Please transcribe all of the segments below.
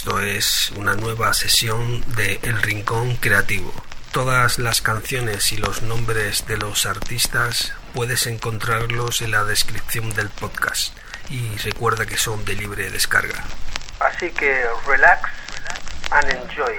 Esto es una nueva sesión de El Rincón Creativo. Todas las canciones y los nombres de los artistas puedes encontrarlos en la descripción del podcast y recuerda que son de libre descarga. Así que relax and enjoy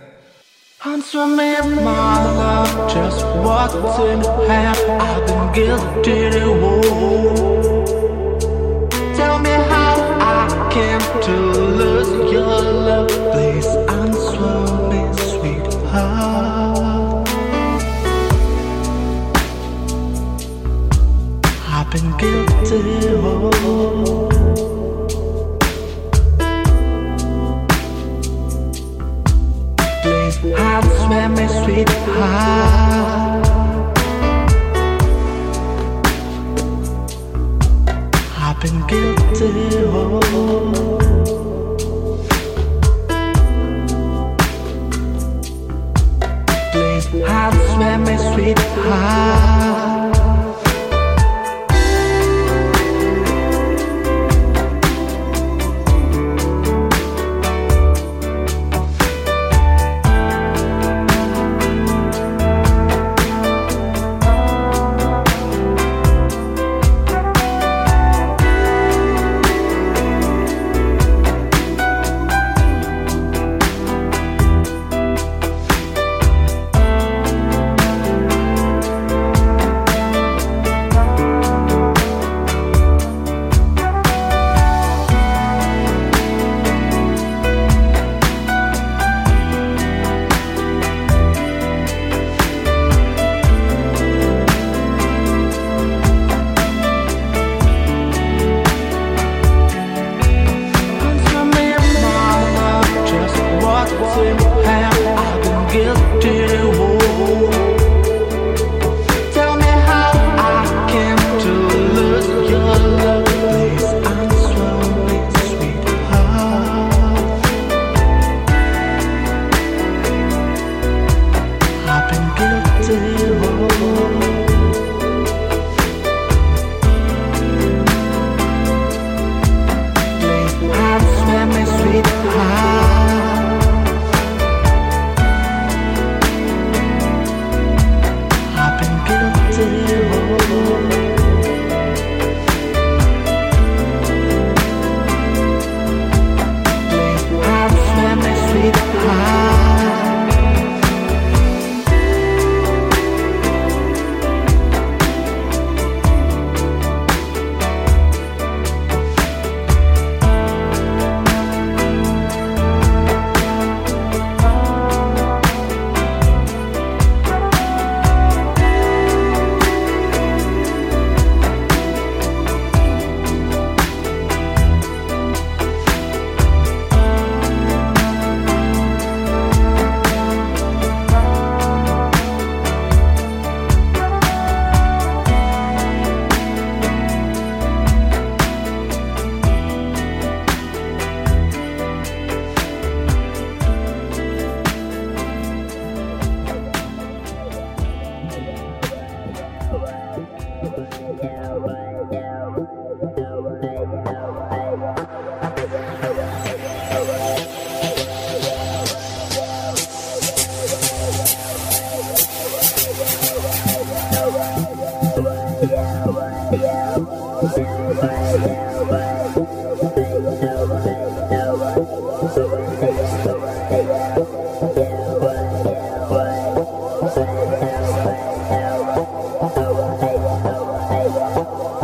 Answer me, my love, just what's in hand. I've been guilty to Tell me how I came to lose your love. Please answer me, sweetheart. I've been guilty. Oh. Answer me, sweetheart. I've been guilty. Oh. Please answer me, sweetheart.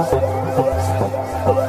ストップ。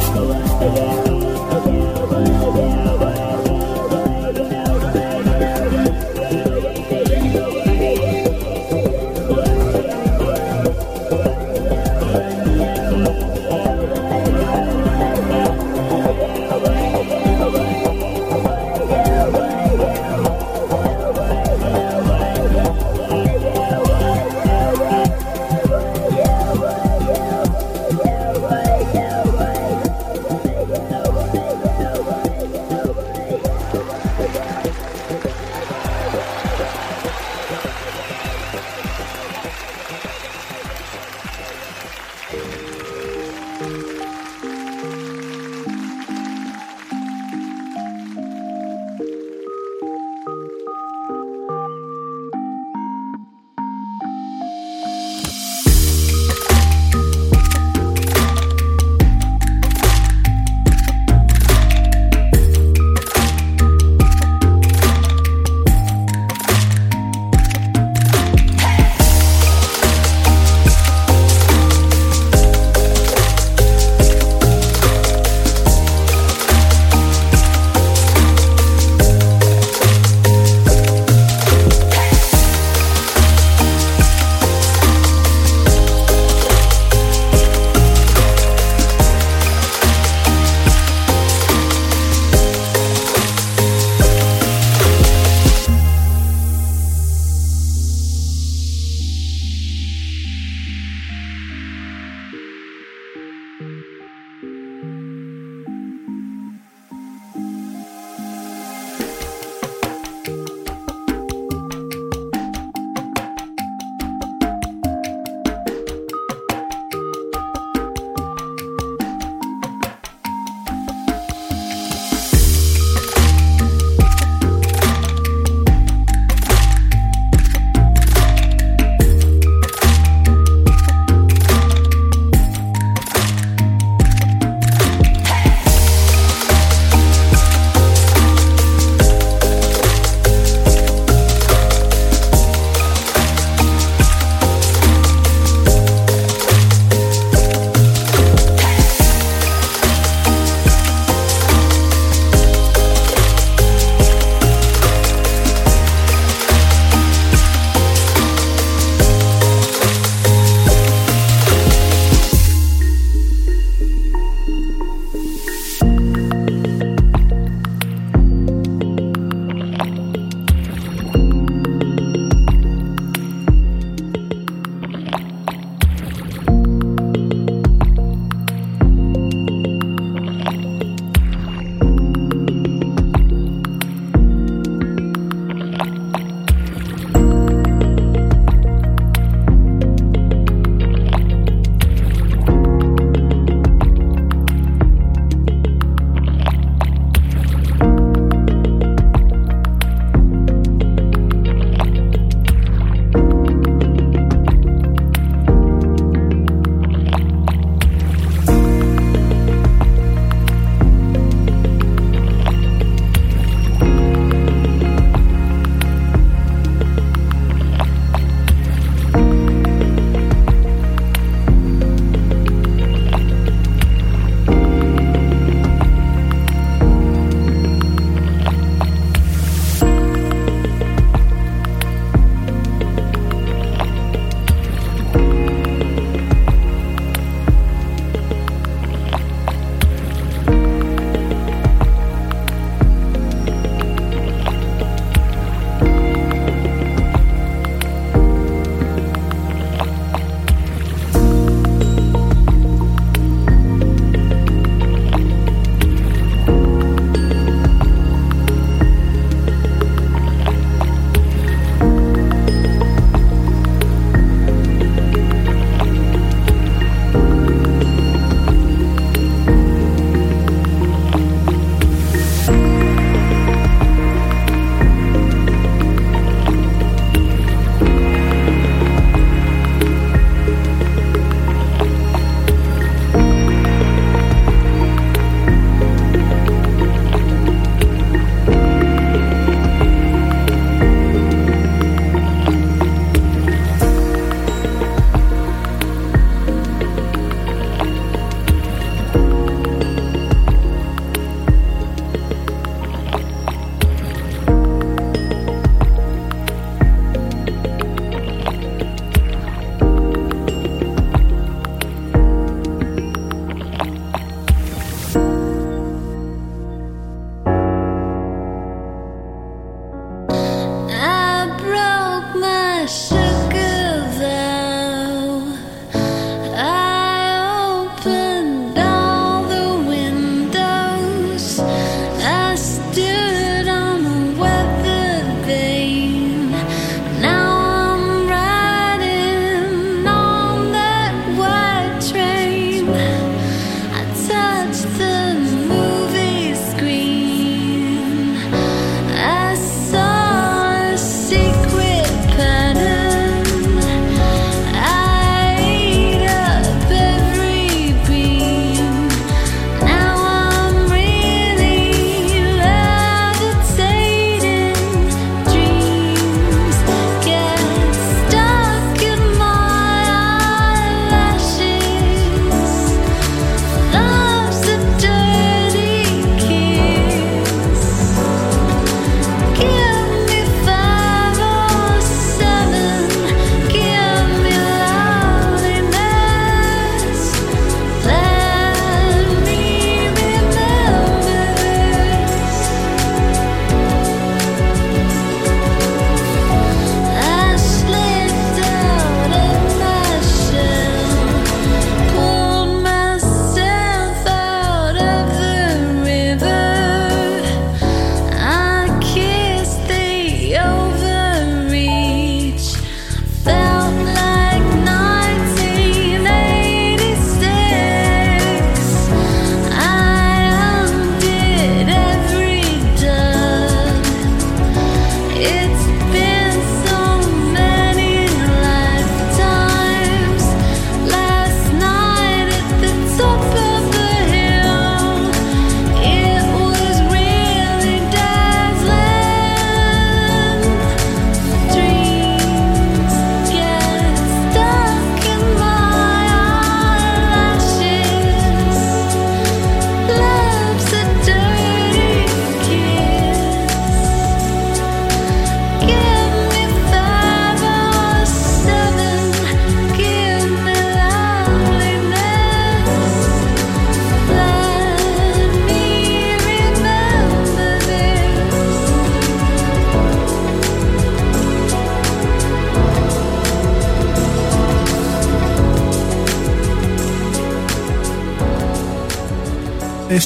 Yeah.